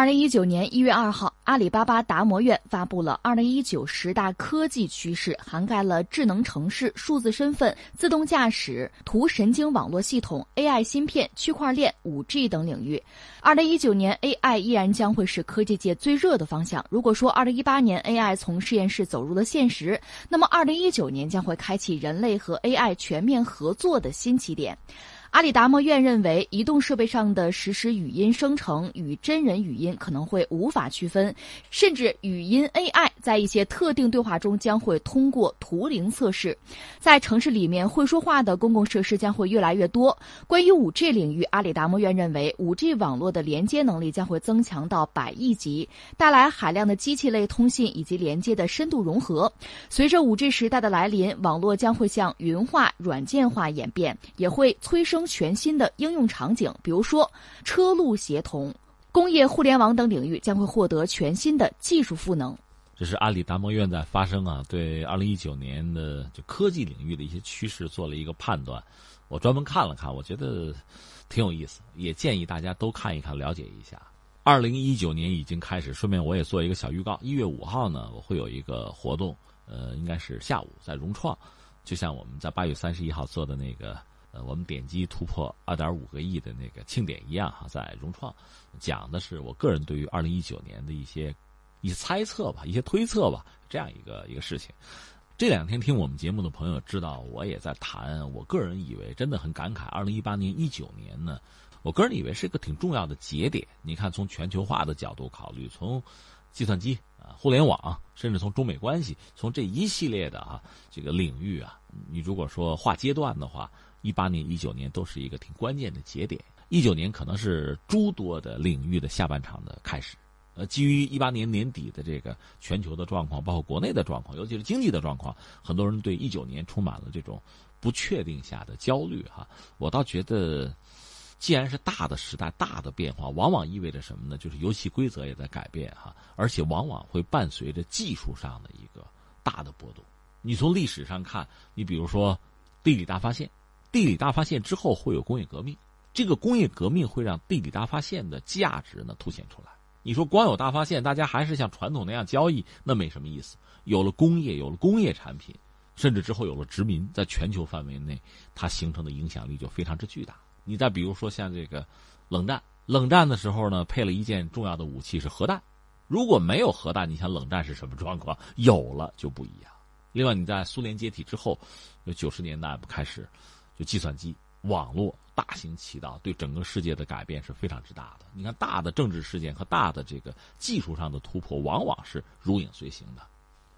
二零一九年一月二号，阿里巴巴达摩院发布了二零一九十大科技趋势，涵盖了智能城市、数字身份、自动驾驶、图神经网络系统、AI 芯片、区块链、五 G 等领域。二零一九年 AI 依然将会是科技界最热的方向。如果说二零一八年 AI 从实验室走入了现实，那么二零一九年将会开启人类和 AI 全面合作的新起点。阿里达摩院认为，移动设备上的实时语音生成与真人语音可能会无法区分，甚至语音 AI 在一些特定对话中将会通过图灵测试。在城市里面，会说话的公共设施将会越来越多。关于 5G 领域，阿里达摩院认为，5G 网络的连接能力将会增强到百亿级，带来海量的机器类通信以及连接的深度融合。随着 5G 时代的来临，网络将会向云化、软件化演变，也会催生。全新的应用场景，比如说车路协同、工业互联网等领域将会获得全新的技术赋能。这是阿里达摩院在发声啊，对二零一九年的就科技领域的一些趋势做了一个判断。我专门看了看，我觉得挺有意思，也建议大家都看一看，了解一下。二零一九年已经开始，顺便我也做一个小预告。一月五号呢，我会有一个活动，呃，应该是下午在融创，就像我们在八月三十一号做的那个。呃，我们点击突破二点五个亿的那个庆典一样哈，在融创讲的是我个人对于二零一九年的一些一些猜测吧，一些推测吧，这样一个一个事情。这两天听我们节目的朋友知道，我也在谈。我个人以为真的很感慨，二零一八年、一九年呢，我个人以为是一个挺重要的节点。你看，从全球化的角度考虑，从计算机互联网，甚至从中美关系，从这一系列的啊这个领域啊，你如果说划阶段的话。一八年、一九年都是一个挺关键的节点。一九年可能是诸多的领域的下半场的开始。呃，基于一八年年底的这个全球的状况，包括国内的状况，尤其是经济的状况，很多人对一九年充满了这种不确定下的焦虑。哈，我倒觉得，既然是大的时代、大的变化，往往意味着什么呢？就是游戏规则也在改变哈，而且往往会伴随着技术上的一个大的波动。你从历史上看，你比如说地理大发现。地理大发现之后会有工业革命，这个工业革命会让地理大发现的价值呢凸显出来。你说光有大发现，大家还是像传统那样交易，那没什么意思。有了工业，有了工业产品，甚至之后有了殖民，在全球范围内，它形成的影响力就非常之巨大。你再比如说像这个冷战，冷战的时候呢，配了一件重要的武器是核弹。如果没有核弹，你想冷战是什么状况？有了就不一样。另外，你在苏联解体之后，就九十年代开始。就计算机、网络大行其道，对整个世界的改变是非常之大的。你看，大的政治事件和大的这个技术上的突破，往往是如影随形的。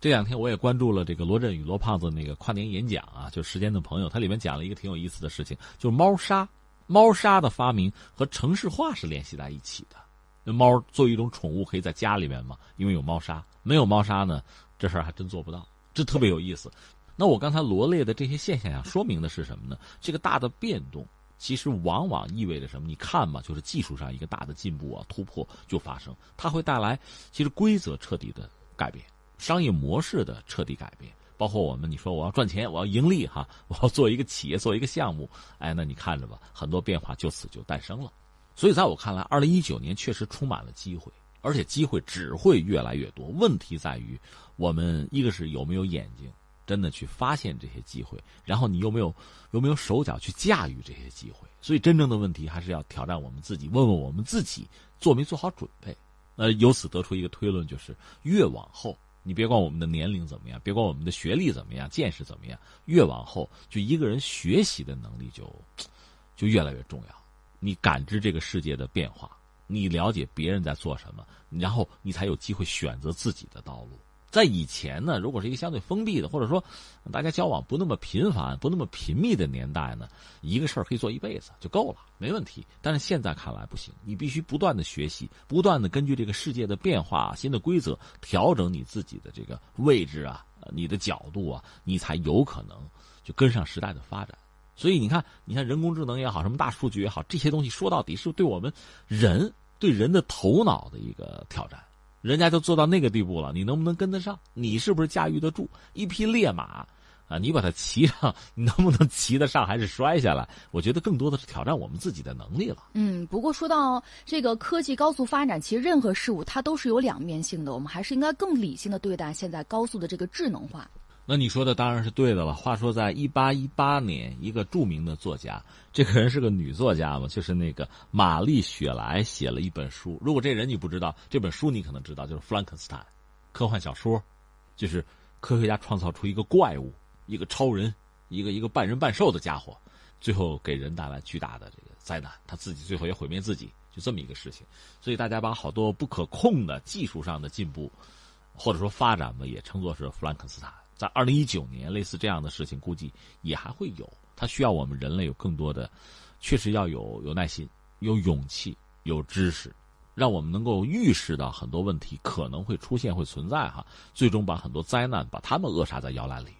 这两天我也关注了这个罗振宇罗胖子那个跨年演讲啊，就时间的朋友，他里面讲了一个挺有意思的事情，就是猫砂。猫砂的发明和城市化是联系在一起的。那猫作为一种宠物，可以在家里面嘛？因为有猫砂，没有猫砂呢，这事儿还真做不到。这特别有意思。那我刚才罗列的这些现象呀，说明的是什么呢？这个大的变动，其实往往意味着什么？你看嘛，就是技术上一个大的进步啊，突破就发生，它会带来其实规则彻底的改变，商业模式的彻底改变，包括我们你说我要赚钱，我要盈利哈，我要做一个企业，做一个项目，哎，那你看着吧，很多变化就此就诞生了。所以在我看来，二零一九年确实充满了机会，而且机会只会越来越多。问题在于，我们一个是有没有眼睛。真的去发现这些机会，然后你有没有有没有手脚去驾驭这些机会？所以真正的问题还是要挑战我们自己，问问我们自己做没做好准备。呃，由此得出一个推论，就是越往后，你别管我们的年龄怎么样，别管我们的学历怎么样，见识怎么样，越往后，就一个人学习的能力就就越来越重要。你感知这个世界的变化，你了解别人在做什么，然后你才有机会选择自己的道路。在以前呢，如果是一个相对封闭的，或者说大家交往不那么频繁、不那么频密的年代呢，一个事儿可以做一辈子就够了，没问题。但是现在看来不行，你必须不断的学习，不断的根据这个世界的变化、新的规则调整你自己的这个位置啊、你的角度啊，你才有可能就跟上时代的发展。所以你看，你看人工智能也好，什么大数据也好，这些东西说到底是对我们人对人的头脑的一个挑战。人家都做到那个地步了，你能不能跟得上？你是不是驾驭得住一匹烈马？啊，你把它骑上，你能不能骑得上，还是摔下来？我觉得更多的是挑战我们自己的能力了。嗯，不过说到这个科技高速发展，其实任何事物它都是有两面性的，我们还是应该更理性的对待现在高速的这个智能化。那你说的当然是对的了。话说，在一八一八年，一个著名的作家，这个人是个女作家嘛，就是那个玛丽雪莱写了一本书。如果这人你不知道，这本书你可能知道，就是《弗兰肯斯坦》，科幻小说，就是科学家创造出一个怪物，一个超人，一个一个半人半兽的家伙，最后给人带来巨大的这个灾难，他自己最后也毁灭自己，就这么一个事情。所以大家把好多不可控的技术上的进步，或者说发展吧，也称作是弗兰肯斯坦。在二零一九年，类似这样的事情估计也还会有。它需要我们人类有更多的，确实要有有耐心、有勇气、有知识，让我们能够预示到很多问题可能会出现、会存在哈。最终把很多灾难把他们扼杀在摇篮里。